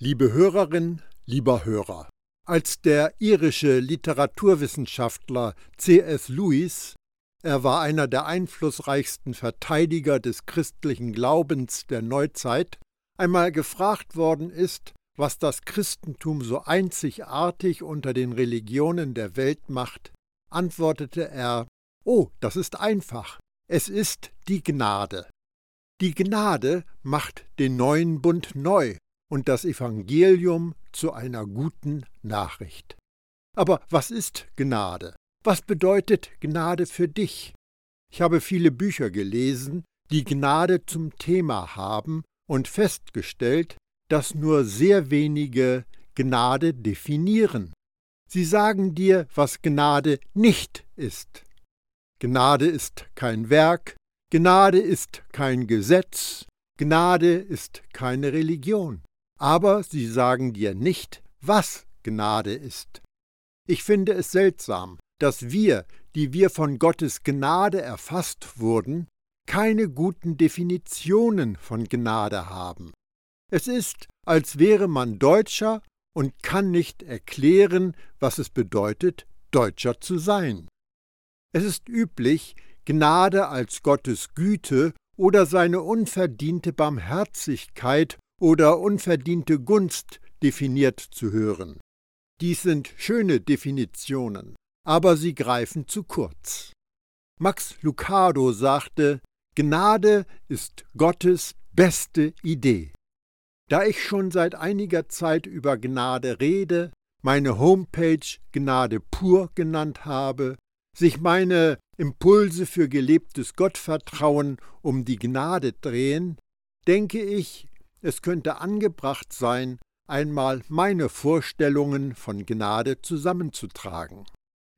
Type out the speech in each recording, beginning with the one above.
Liebe Hörerin, lieber Hörer, als der irische Literaturwissenschaftler C.S. Lewis, er war einer der einflussreichsten Verteidiger des christlichen Glaubens der Neuzeit, einmal gefragt worden ist, was das Christentum so einzigartig unter den Religionen der Welt macht, antwortete er Oh, das ist einfach. Es ist die Gnade. Die Gnade macht den neuen Bund neu und das Evangelium zu einer guten Nachricht. Aber was ist Gnade? Was bedeutet Gnade für dich? Ich habe viele Bücher gelesen, die Gnade zum Thema haben und festgestellt, dass nur sehr wenige Gnade definieren. Sie sagen dir, was Gnade nicht ist. Gnade ist kein Werk, Gnade ist kein Gesetz, Gnade ist keine Religion aber sie sagen dir nicht, was Gnade ist. Ich finde es seltsam, dass wir, die wir von Gottes Gnade erfasst wurden, keine guten Definitionen von Gnade haben. Es ist, als wäre man Deutscher und kann nicht erklären, was es bedeutet, Deutscher zu sein. Es ist üblich, Gnade als Gottes Güte oder seine unverdiente Barmherzigkeit oder unverdiente Gunst definiert zu hören. Dies sind schöne Definitionen, aber sie greifen zu kurz. Max Lucado sagte, Gnade ist Gottes beste Idee. Da ich schon seit einiger Zeit über Gnade rede, meine Homepage Gnade pur genannt habe, sich meine Impulse für gelebtes Gottvertrauen um die Gnade drehen, denke ich, es könnte angebracht sein, einmal meine Vorstellungen von Gnade zusammenzutragen.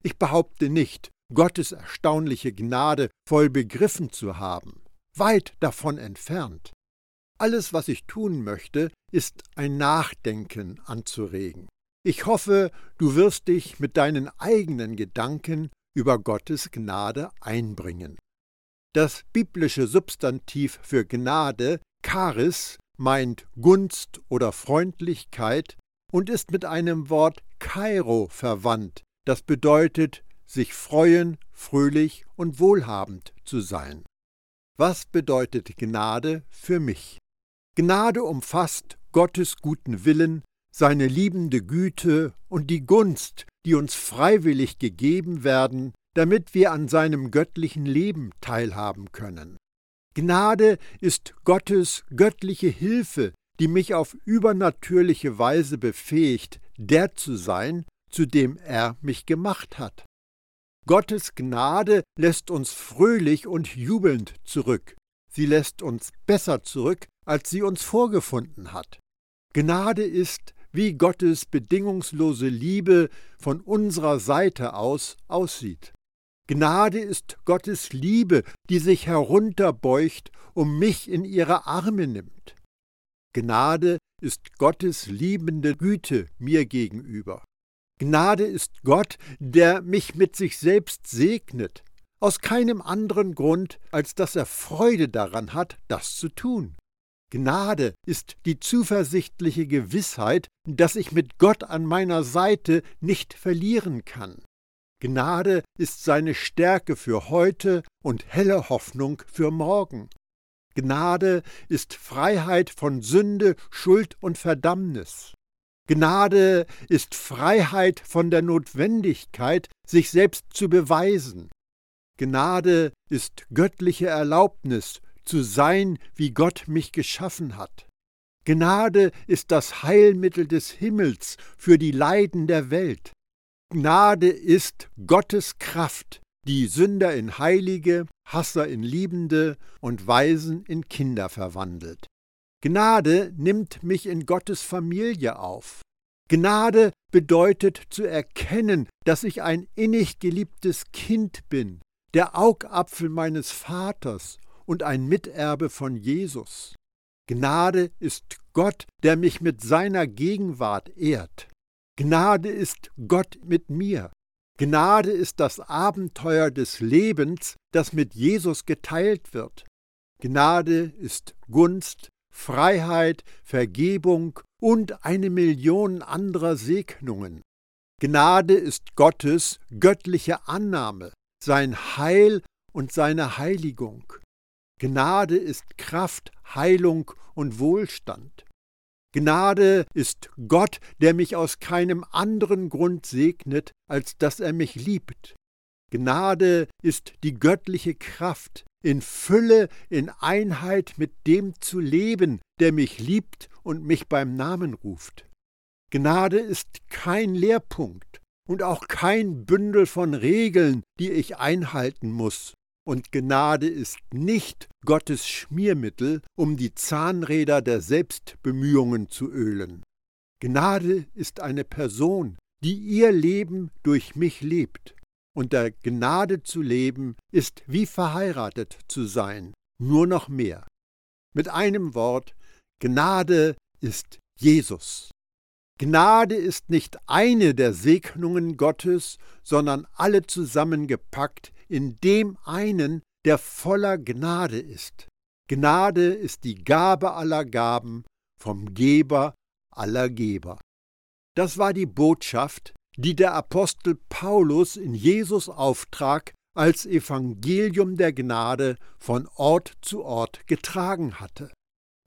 Ich behaupte nicht, Gottes erstaunliche Gnade voll begriffen zu haben, weit davon entfernt. Alles, was ich tun möchte, ist ein Nachdenken anzuregen. Ich hoffe, du wirst dich mit deinen eigenen Gedanken über Gottes Gnade einbringen. Das biblische Substantiv für Gnade, Charis, meint Gunst oder Freundlichkeit und ist mit einem Wort Kairo verwandt, das bedeutet sich freuen, fröhlich und wohlhabend zu sein. Was bedeutet Gnade für mich? Gnade umfasst Gottes guten Willen, seine liebende Güte und die Gunst, die uns freiwillig gegeben werden, damit wir an seinem göttlichen Leben teilhaben können. Gnade ist Gottes göttliche Hilfe, die mich auf übernatürliche Weise befähigt, der zu sein, zu dem er mich gemacht hat. Gottes Gnade lässt uns fröhlich und jubelnd zurück. Sie lässt uns besser zurück, als sie uns vorgefunden hat. Gnade ist, wie Gottes bedingungslose Liebe von unserer Seite aus aussieht. Gnade ist Gottes Liebe, die sich herunterbeugt, um mich in ihre Arme nimmt. Gnade ist Gottes liebende Güte mir gegenüber. Gnade ist Gott, der mich mit sich selbst segnet, aus keinem anderen Grund, als dass er Freude daran hat, das zu tun. Gnade ist die zuversichtliche Gewissheit, dass ich mit Gott an meiner Seite nicht verlieren kann. Gnade ist seine Stärke für heute und helle Hoffnung für morgen. Gnade ist Freiheit von Sünde, Schuld und Verdammnis. Gnade ist Freiheit von der Notwendigkeit, sich selbst zu beweisen. Gnade ist göttliche Erlaubnis, zu sein, wie Gott mich geschaffen hat. Gnade ist das Heilmittel des Himmels für die Leiden der Welt. Gnade ist Gottes Kraft, die Sünder in Heilige, Hasser in Liebende und Weisen in Kinder verwandelt. Gnade nimmt mich in Gottes Familie auf. Gnade bedeutet zu erkennen, dass ich ein innig geliebtes Kind bin, der Augapfel meines Vaters und ein Miterbe von Jesus. Gnade ist Gott, der mich mit seiner Gegenwart ehrt. Gnade ist Gott mit mir. Gnade ist das Abenteuer des Lebens, das mit Jesus geteilt wird. Gnade ist Gunst, Freiheit, Vergebung und eine Million anderer Segnungen. Gnade ist Gottes göttliche Annahme, sein Heil und seine Heiligung. Gnade ist Kraft, Heilung und Wohlstand. Gnade ist Gott, der mich aus keinem anderen Grund segnet, als dass er mich liebt. Gnade ist die göttliche Kraft, in Fülle, in Einheit mit dem zu leben, der mich liebt und mich beim Namen ruft. Gnade ist kein Lehrpunkt und auch kein Bündel von Regeln, die ich einhalten muss, und Gnade ist nicht Gottes Schmiermittel, um die Zahnräder der Selbstbemühungen zu ölen. Gnade ist eine Person, die ihr Leben durch mich lebt. Und der Gnade zu leben ist wie verheiratet zu sein, nur noch mehr. Mit einem Wort, Gnade ist Jesus. Gnade ist nicht eine der Segnungen Gottes, sondern alle zusammengepackt in dem einen, der voller Gnade ist. Gnade ist die Gabe aller Gaben vom Geber aller Geber. Das war die Botschaft, die der Apostel Paulus in Jesus Auftrag als Evangelium der Gnade von Ort zu Ort getragen hatte.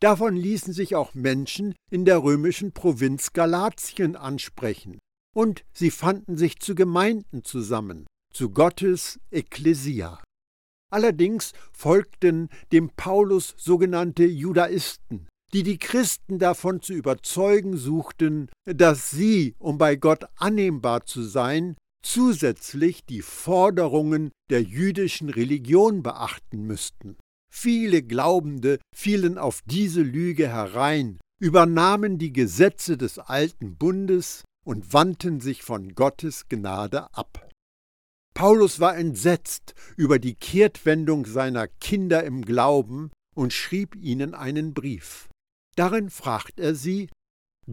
Davon ließen sich auch Menschen in der römischen Provinz Galatien ansprechen, und sie fanden sich zu Gemeinden zusammen, zu Gottes Ekklesia. Allerdings folgten dem Paulus sogenannte Judaisten, die die Christen davon zu überzeugen suchten, dass sie, um bei Gott annehmbar zu sein, zusätzlich die Forderungen der jüdischen Religion beachten müssten. Viele Glaubende fielen auf diese Lüge herein, übernahmen die Gesetze des alten Bundes und wandten sich von Gottes Gnade ab. Paulus war entsetzt über die Kehrtwendung seiner Kinder im Glauben und schrieb ihnen einen Brief. Darin fragt er sie,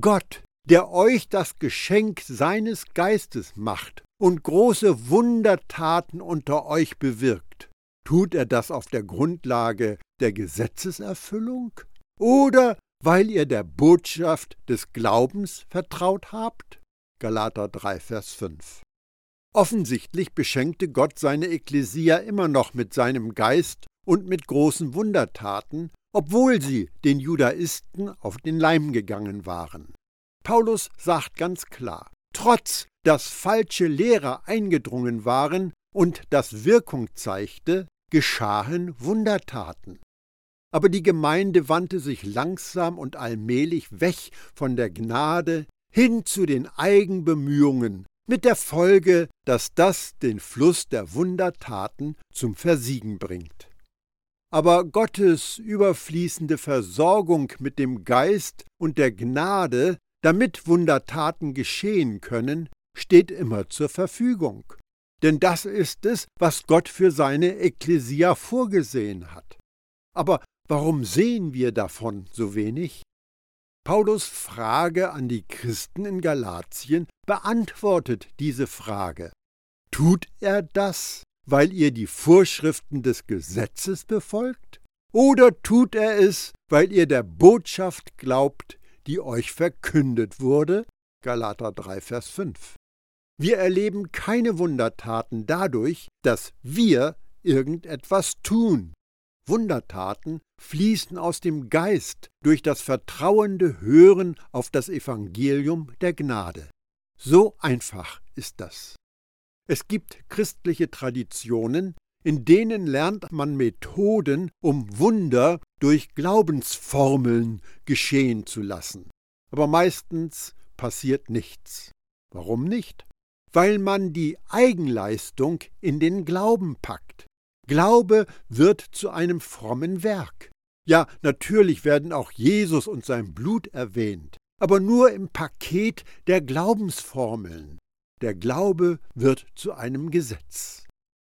Gott, der euch das Geschenk seines Geistes macht und große Wundertaten unter euch bewirkt, tut er das auf der Grundlage der Gesetzeserfüllung oder weil ihr der Botschaft des Glaubens vertraut habt? Galater 3, Vers 5. Offensichtlich beschenkte Gott seine Ekklesia immer noch mit seinem Geist und mit großen Wundertaten, obwohl sie den Judaisten auf den Leim gegangen waren. Paulus sagt ganz klar, trotz dass falsche Lehrer eingedrungen waren und das Wirkung zeigte, geschahen Wundertaten. Aber die Gemeinde wandte sich langsam und allmählich weg von der Gnade hin zu den Eigenbemühungen, mit der Folge, dass das den Fluss der Wundertaten zum Versiegen bringt. Aber Gottes überfließende Versorgung mit dem Geist und der Gnade, damit Wundertaten geschehen können, steht immer zur Verfügung. Denn das ist es, was Gott für seine Ekklesia vorgesehen hat. Aber warum sehen wir davon so wenig? Paulus Frage an die Christen in Galatien beantwortet diese Frage. Tut er das, weil ihr die Vorschriften des Gesetzes befolgt? Oder tut er es, weil ihr der Botschaft glaubt, die euch verkündet wurde? Galater 3, Vers 5. Wir erleben keine Wundertaten dadurch, dass wir irgendetwas tun. Wundertaten fließen aus dem Geist durch das vertrauende Hören auf das Evangelium der Gnade. So einfach ist das. Es gibt christliche Traditionen, in denen lernt man Methoden, um Wunder durch Glaubensformeln geschehen zu lassen. Aber meistens passiert nichts. Warum nicht? Weil man die Eigenleistung in den Glauben packt. Glaube wird zu einem frommen Werk. Ja, natürlich werden auch Jesus und sein Blut erwähnt, aber nur im Paket der Glaubensformeln. Der Glaube wird zu einem Gesetz.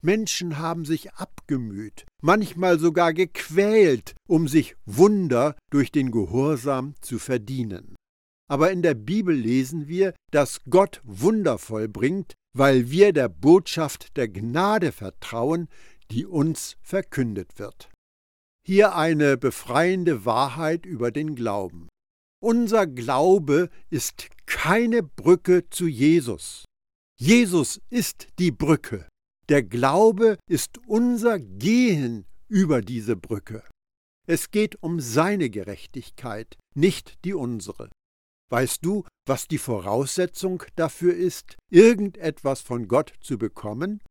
Menschen haben sich abgemüht, manchmal sogar gequält, um sich Wunder durch den Gehorsam zu verdienen. Aber in der Bibel lesen wir, dass Gott Wunder vollbringt, weil wir der Botschaft der Gnade vertrauen, die uns verkündet wird. Hier eine befreiende Wahrheit über den Glauben. Unser Glaube ist keine Brücke zu Jesus. Jesus ist die Brücke. Der Glaube ist unser Gehen über diese Brücke. Es geht um seine Gerechtigkeit, nicht die unsere. Weißt du, was die Voraussetzung dafür ist, irgendetwas von Gott zu bekommen?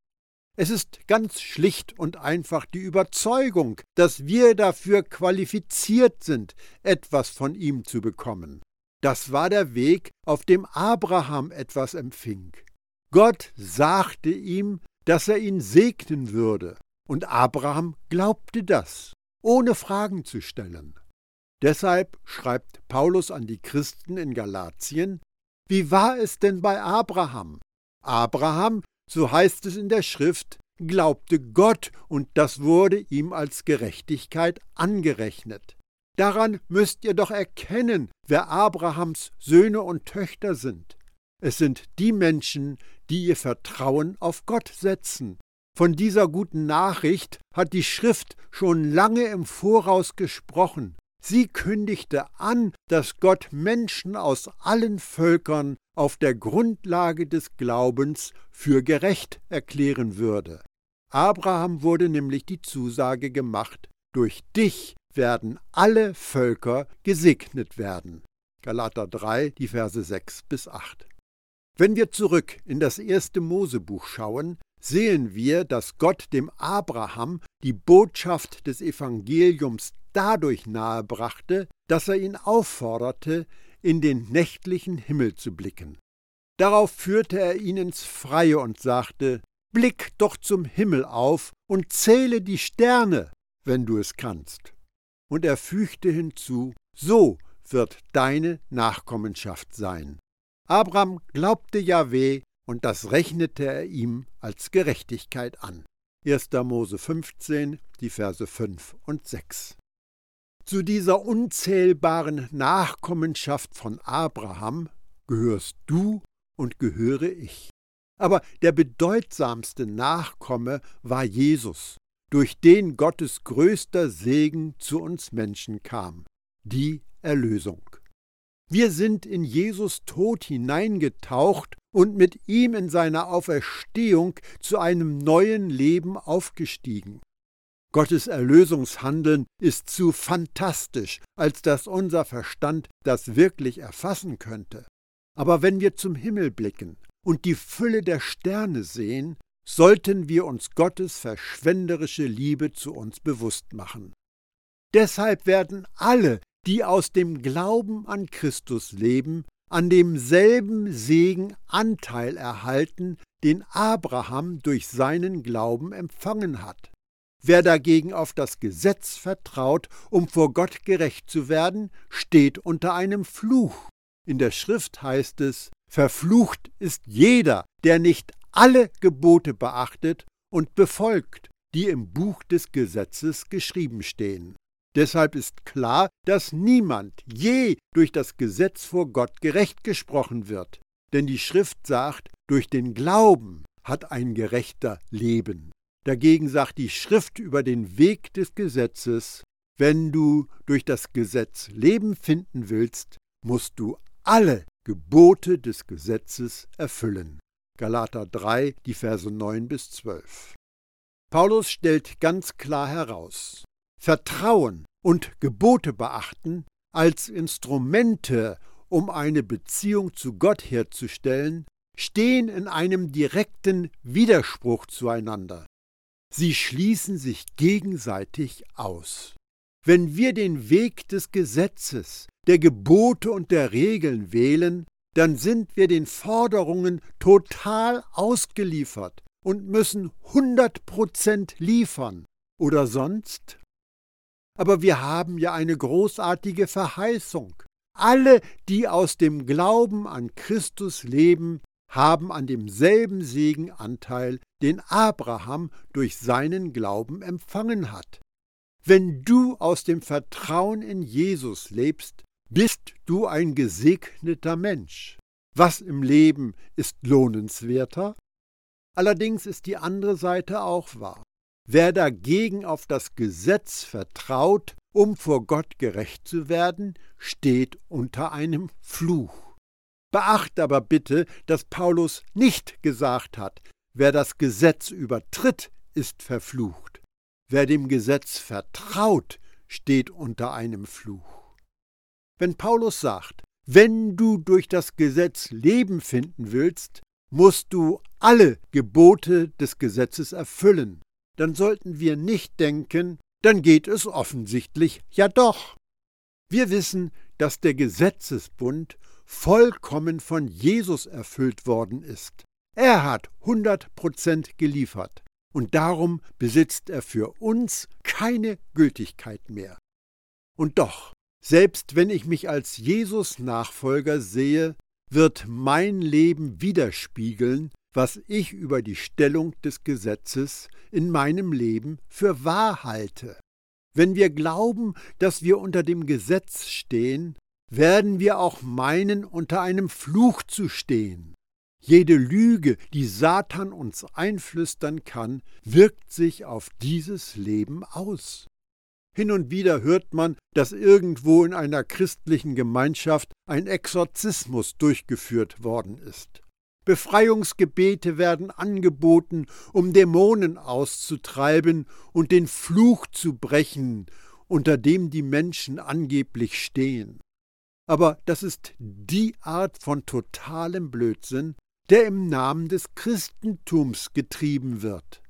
Es ist ganz schlicht und einfach die Überzeugung, dass wir dafür qualifiziert sind, etwas von ihm zu bekommen. Das war der Weg, auf dem Abraham etwas empfing. Gott sagte ihm, dass er ihn segnen würde, und Abraham glaubte das, ohne Fragen zu stellen. Deshalb schreibt Paulus an die Christen in Galatien, wie war es denn bei Abraham? Abraham so heißt es in der Schrift, glaubte Gott und das wurde ihm als Gerechtigkeit angerechnet. Daran müsst ihr doch erkennen, wer Abrahams Söhne und Töchter sind. Es sind die Menschen, die ihr Vertrauen auf Gott setzen. Von dieser guten Nachricht hat die Schrift schon lange im Voraus gesprochen. Sie kündigte an, dass Gott Menschen aus allen Völkern auf der Grundlage des Glaubens für gerecht erklären würde. Abraham wurde nämlich die Zusage gemacht, durch dich werden alle Völker gesegnet werden. Galater 3, die Verse 6 bis 8. Wenn wir zurück in das erste Mosebuch schauen, sehen wir, dass Gott dem Abraham die Botschaft des Evangeliums dadurch nahebrachte, dass er ihn aufforderte, in den nächtlichen Himmel zu blicken. Darauf führte er ihn ins Freie und sagte, Blick doch zum Himmel auf und zähle die Sterne, wenn du es kannst. Und er fügte hinzu, so wird deine Nachkommenschaft sein. Abraham glaubte Jahweh, und das rechnete er ihm als Gerechtigkeit an. 1. Mose 15, die Verse 5 und 6. Zu dieser unzählbaren Nachkommenschaft von Abraham gehörst du und gehöre ich. Aber der bedeutsamste Nachkomme war Jesus, durch den Gottes größter Segen zu uns Menschen kam, die Erlösung. Wir sind in Jesus Tod hineingetaucht und mit ihm in seiner Auferstehung zu einem neuen Leben aufgestiegen. Gottes Erlösungshandeln ist zu fantastisch, als dass unser Verstand das wirklich erfassen könnte. Aber wenn wir zum Himmel blicken und die Fülle der Sterne sehen, sollten wir uns Gottes verschwenderische Liebe zu uns bewusst machen. Deshalb werden alle, die aus dem Glauben an Christus leben, an demselben Segen Anteil erhalten, den Abraham durch seinen Glauben empfangen hat. Wer dagegen auf das Gesetz vertraut, um vor Gott gerecht zu werden, steht unter einem Fluch. In der Schrift heißt es, Verflucht ist jeder, der nicht alle Gebote beachtet und befolgt, die im Buch des Gesetzes geschrieben stehen. Deshalb ist klar, dass niemand je durch das Gesetz vor Gott gerecht gesprochen wird. Denn die Schrift sagt, durch den Glauben hat ein Gerechter Leben. Dagegen sagt die Schrift über den Weg des Gesetzes, wenn du durch das Gesetz Leben finden willst, musst du alle Gebote des Gesetzes erfüllen. Galater 3, die Verse 9 bis 12. Paulus stellt ganz klar heraus, Vertrauen und Gebote beachten als Instrumente, um eine Beziehung zu Gott herzustellen, stehen in einem direkten Widerspruch zueinander. Sie schließen sich gegenseitig aus. Wenn wir den Weg des Gesetzes, der Gebote und der Regeln wählen, dann sind wir den Forderungen total ausgeliefert und müssen 100 Prozent liefern. Oder sonst? Aber wir haben ja eine großartige Verheißung. Alle, die aus dem Glauben an Christus leben, haben an demselben Segen Anteil, den Abraham durch seinen Glauben empfangen hat. Wenn du aus dem Vertrauen in Jesus lebst, bist du ein gesegneter Mensch. Was im Leben ist lohnenswerter? Allerdings ist die andere Seite auch wahr. wer dagegen auf das Gesetz vertraut, um vor Gott gerecht zu werden, steht unter einem Fluch. Beacht aber bitte, dass Paulus nicht gesagt hat, wer das Gesetz übertritt, ist verflucht. Wer dem Gesetz vertraut, steht unter einem Fluch. Wenn Paulus sagt, wenn du durch das Gesetz Leben finden willst, musst du alle Gebote des Gesetzes erfüllen, dann sollten wir nicht denken, dann geht es offensichtlich ja doch. Wir wissen, dass der Gesetzesbund vollkommen von Jesus erfüllt worden ist. Er hat 100 Prozent geliefert und darum besitzt er für uns keine Gültigkeit mehr. Und doch, selbst wenn ich mich als Jesus-Nachfolger sehe, wird mein Leben widerspiegeln, was ich über die Stellung des Gesetzes in meinem Leben für wahr halte. Wenn wir glauben, dass wir unter dem Gesetz stehen, werden wir auch meinen, unter einem Fluch zu stehen. Jede Lüge, die Satan uns einflüstern kann, wirkt sich auf dieses Leben aus. Hin und wieder hört man, dass irgendwo in einer christlichen Gemeinschaft ein Exorzismus durchgeführt worden ist. Befreiungsgebete werden angeboten, um Dämonen auszutreiben und den Fluch zu brechen, unter dem die Menschen angeblich stehen. Aber das ist die Art von totalem Blödsinn, der im Namen des Christentums getrieben wird.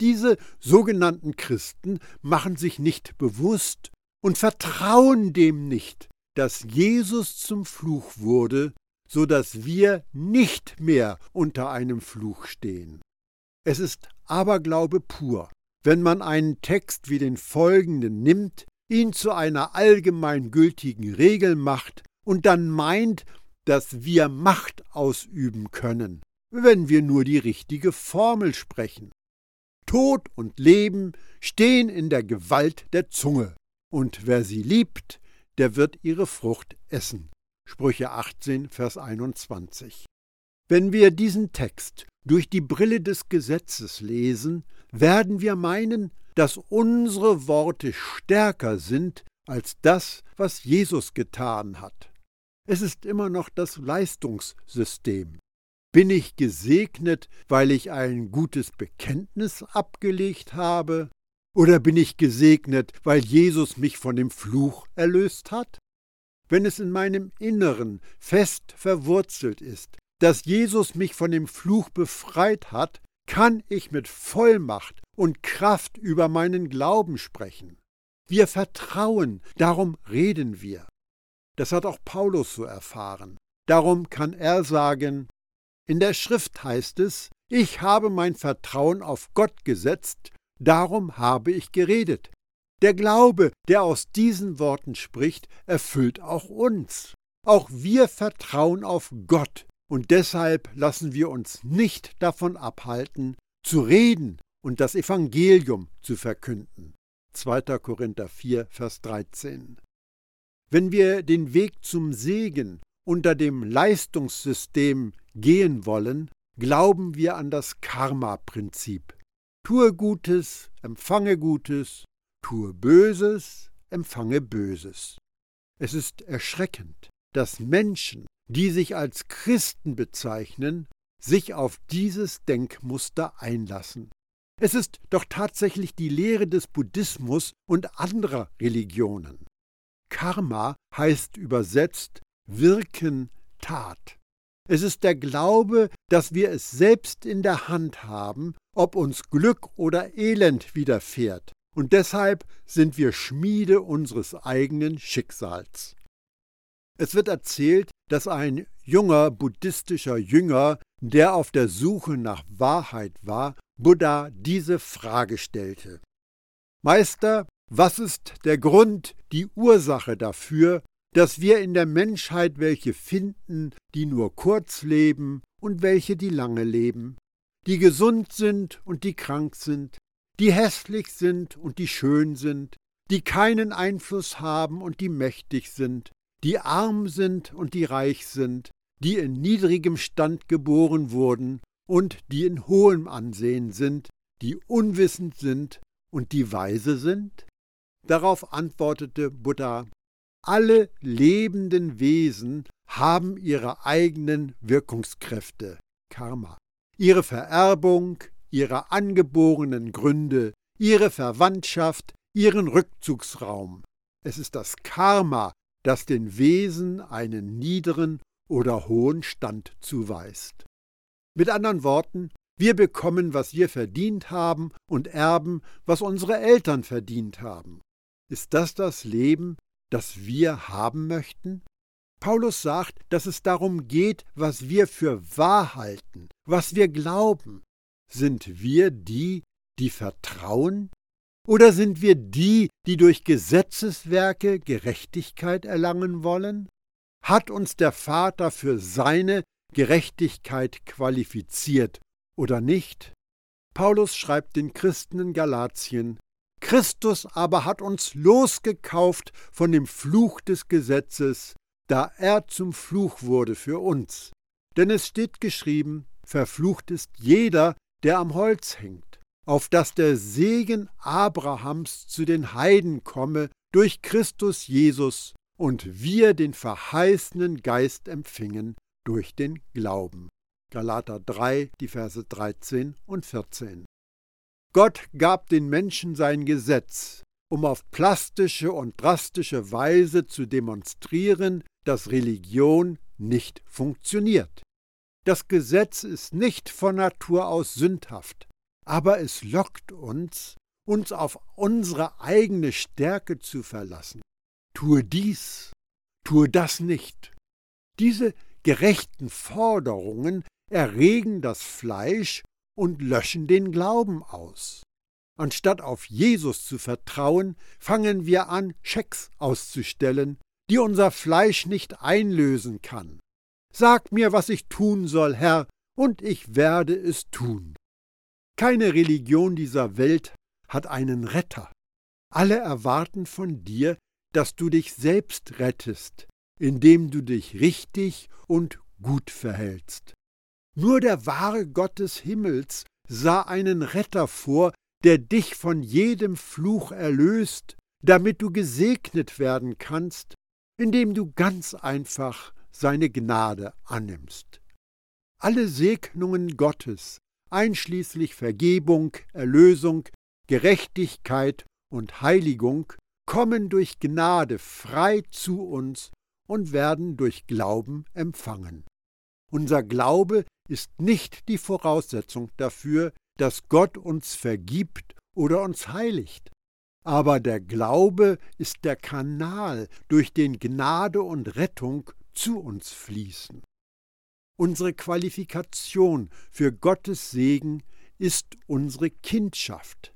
Diese sogenannten Christen machen sich nicht bewusst und vertrauen dem nicht, dass Jesus zum Fluch wurde, so dass wir nicht mehr unter einem Fluch stehen. Es ist Aberglaube pur, wenn man einen Text wie den folgenden nimmt, ihn zu einer allgemeingültigen Regel macht und dann meint, dass wir Macht ausüben können, wenn wir nur die richtige Formel sprechen. Tod und Leben stehen in der Gewalt der Zunge, und wer sie liebt, der wird ihre Frucht essen. Sprüche 18, Vers 21. Wenn wir diesen Text durch die Brille des Gesetzes lesen, werden wir meinen, dass unsere Worte stärker sind als das, was Jesus getan hat. Es ist immer noch das Leistungssystem. Bin ich gesegnet, weil ich ein gutes Bekenntnis abgelegt habe? Oder bin ich gesegnet, weil Jesus mich von dem Fluch erlöst hat? Wenn es in meinem Inneren fest verwurzelt ist, dass Jesus mich von dem Fluch befreit hat, kann ich mit Vollmacht und Kraft über meinen Glauben sprechen. Wir vertrauen, darum reden wir. Das hat auch Paulus so erfahren. Darum kann er sagen, in der Schrift heißt es, ich habe mein Vertrauen auf Gott gesetzt, darum habe ich geredet. Der Glaube, der aus diesen Worten spricht, erfüllt auch uns. Auch wir vertrauen auf Gott, und deshalb lassen wir uns nicht davon abhalten, zu reden und das Evangelium zu verkünden. 2. Korinther 4, Vers 13. Wenn wir den Weg zum Segen unter dem Leistungssystem gehen wollen, glauben wir an das Karma-Prinzip. Tue Gutes, empfange Gutes, tue Böses, empfange Böses. Es ist erschreckend, dass Menschen, die sich als Christen bezeichnen, sich auf dieses Denkmuster einlassen. Es ist doch tatsächlich die Lehre des Buddhismus und anderer Religionen. Karma heißt übersetzt Wirken Tat. Es ist der Glaube, dass wir es selbst in der Hand haben, ob uns Glück oder Elend widerfährt, und deshalb sind wir Schmiede unseres eigenen Schicksals. Es wird erzählt, dass ein junger buddhistischer Jünger, der auf der Suche nach Wahrheit war, Buddha diese Frage stellte. Meister, was ist der Grund, die Ursache dafür, dass wir in der Menschheit welche finden, die nur kurz leben und welche, die lange leben, die gesund sind und die krank sind, die hässlich sind und die schön sind, die keinen Einfluss haben und die mächtig sind, die arm sind und die reich sind, die in niedrigem Stand geboren wurden und die in hohem Ansehen sind, die unwissend sind und die weise sind? Darauf antwortete Buddha, alle lebenden Wesen haben ihre eigenen Wirkungskräfte, Karma, ihre Vererbung, ihre angeborenen Gründe, ihre Verwandtschaft, ihren Rückzugsraum. Es ist das Karma, das den Wesen einen niederen oder hohen Stand zuweist. Mit anderen Worten, wir bekommen, was wir verdient haben und erben, was unsere Eltern verdient haben. Ist das das Leben, das wir haben möchten? Paulus sagt, dass es darum geht, was wir für wahr halten, was wir glauben. Sind wir die, die vertrauen? Oder sind wir die, die durch Gesetzeswerke Gerechtigkeit erlangen wollen? Hat uns der Vater für seine Gerechtigkeit qualifiziert oder nicht? Paulus schreibt den Christen in Galatien, Christus aber hat uns losgekauft von dem Fluch des Gesetzes, da er zum Fluch wurde für uns. Denn es steht geschrieben, verflucht ist jeder, der am Holz hängt, auf dass der Segen Abrahams zu den Heiden komme durch Christus Jesus und wir den verheißenen Geist empfingen durch den Glauben. Galater 3, die Verse 13 und 14. Gott gab den Menschen sein Gesetz, um auf plastische und drastische Weise zu demonstrieren, dass Religion nicht funktioniert. Das Gesetz ist nicht von Natur aus sündhaft, aber es lockt uns, uns auf unsere eigene Stärke zu verlassen. Tue dies, tue das nicht. Diese gerechten Forderungen erregen das Fleisch und löschen den Glauben aus. Anstatt auf Jesus zu vertrauen, fangen wir an, Schecks auszustellen, die unser Fleisch nicht einlösen kann. Sag mir, was ich tun soll, Herr, und ich werde es tun. Keine Religion dieser Welt hat einen Retter. Alle erwarten von dir, dass du dich selbst rettest, indem du dich richtig und gut verhältst. Nur der wahre Gott des Himmels sah einen Retter vor, der dich von jedem Fluch erlöst, damit du gesegnet werden kannst, indem du ganz einfach seine Gnade annimmst. Alle Segnungen Gottes, einschließlich Vergebung, Erlösung, Gerechtigkeit und Heiligung, kommen durch Gnade frei zu uns und werden durch Glauben empfangen. Unser Glaube ist nicht die Voraussetzung dafür, dass Gott uns vergibt oder uns heiligt. Aber der Glaube ist der Kanal, durch den Gnade und Rettung zu uns fließen. Unsere Qualifikation für Gottes Segen ist unsere Kindschaft.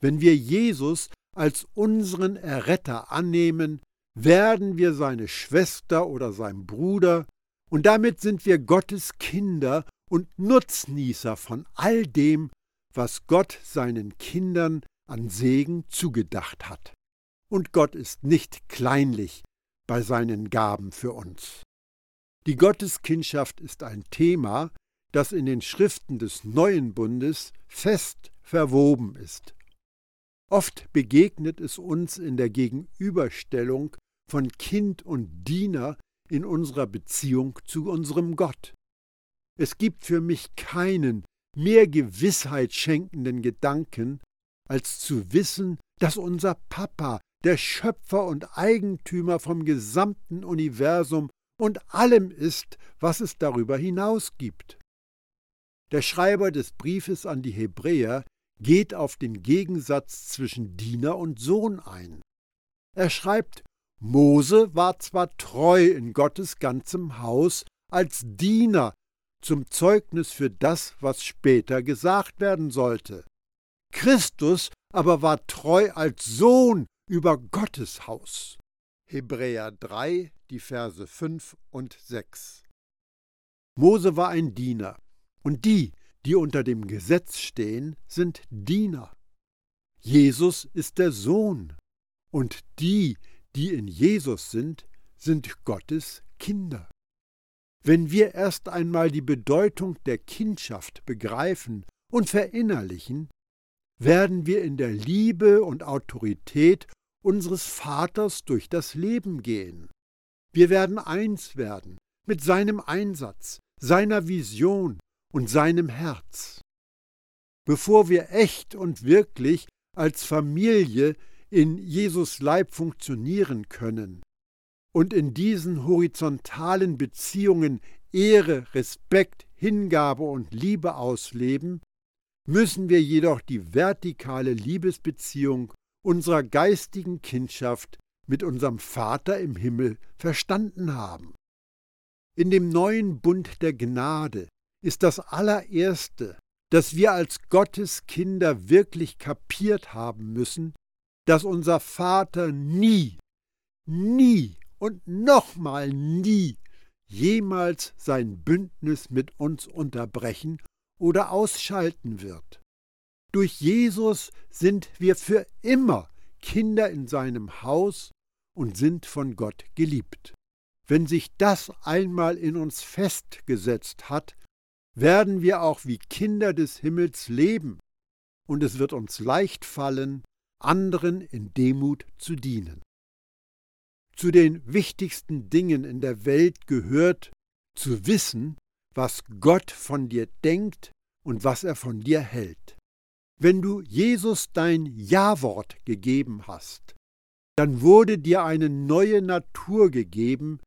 Wenn wir Jesus als unseren Erretter annehmen, werden wir seine Schwester oder sein Bruder, und damit sind wir Gottes Kinder und Nutznießer von all dem, was Gott seinen Kindern an Segen zugedacht hat. Und Gott ist nicht kleinlich bei seinen Gaben für uns. Die Gotteskindschaft ist ein Thema, das in den Schriften des neuen Bundes fest verwoben ist. Oft begegnet es uns in der Gegenüberstellung von Kind und Diener in unserer Beziehung zu unserem Gott. Es gibt für mich keinen mehr Gewissheit schenkenden Gedanken, als zu wissen, dass unser Papa der Schöpfer und Eigentümer vom gesamten Universum und allem ist, was es darüber hinaus gibt. Der Schreiber des Briefes an die Hebräer geht auf den Gegensatz zwischen Diener und Sohn ein. Er schreibt, Mose war zwar treu in Gottes ganzem Haus als Diener zum Zeugnis für das, was später gesagt werden sollte. Christus aber war treu als Sohn über Gottes Haus. Hebräer 3, die Verse 5 und 6. Mose war ein Diener, und die, die unter dem Gesetz stehen, sind Diener. Jesus ist der Sohn, und die, die in Jesus sind, sind Gottes Kinder. Wenn wir erst einmal die Bedeutung der Kindschaft begreifen und verinnerlichen, werden wir in der Liebe und Autorität unseres Vaters durch das Leben gehen. Wir werden eins werden mit seinem Einsatz, seiner Vision und seinem Herz. Bevor wir echt und wirklich als Familie in Jesus Leib funktionieren können und in diesen horizontalen Beziehungen Ehre, Respekt, Hingabe und Liebe ausleben, müssen wir jedoch die vertikale Liebesbeziehung unserer geistigen Kindschaft mit unserem Vater im Himmel verstanden haben. In dem neuen Bund der Gnade ist das allererste, dass wir als Gottes Kinder wirklich kapiert haben müssen, dass unser Vater nie, nie und nochmal nie jemals sein Bündnis mit uns unterbrechen oder ausschalten wird. Durch Jesus sind wir für immer Kinder in seinem Haus und sind von Gott geliebt. Wenn sich das einmal in uns festgesetzt hat, werden wir auch wie Kinder des Himmels leben, und es wird uns leicht fallen, anderen in Demut zu dienen. Zu den wichtigsten Dingen in der Welt gehört zu wissen, was Gott von dir denkt und was er von dir hält. Wenn du Jesus dein Ja-Wort gegeben hast, dann wurde dir eine neue Natur gegeben,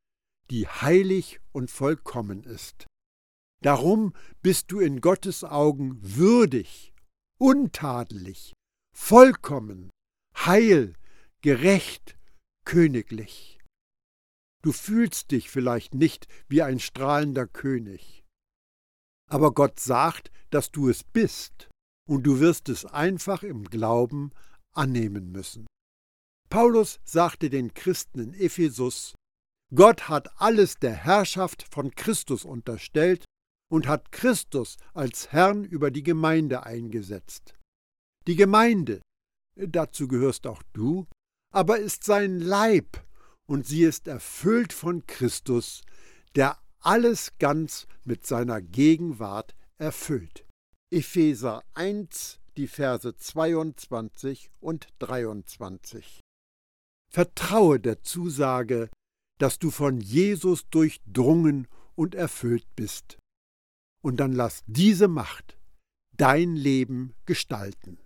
die heilig und vollkommen ist. Darum bist du in Gottes Augen würdig, untadelig, vollkommen, heil, gerecht, königlich. Du fühlst dich vielleicht nicht wie ein strahlender König. Aber Gott sagt, dass du es bist, und du wirst es einfach im Glauben annehmen müssen. Paulus sagte den Christen in Ephesus, Gott hat alles der Herrschaft von Christus unterstellt und hat Christus als Herrn über die Gemeinde eingesetzt. Die Gemeinde, dazu gehörst auch du, aber ist sein Leib und sie ist erfüllt von Christus, der alles ganz mit seiner Gegenwart erfüllt. Epheser 1, die Verse 22 und 23. Vertraue der Zusage, dass du von Jesus durchdrungen und erfüllt bist. Und dann lass diese Macht dein Leben gestalten.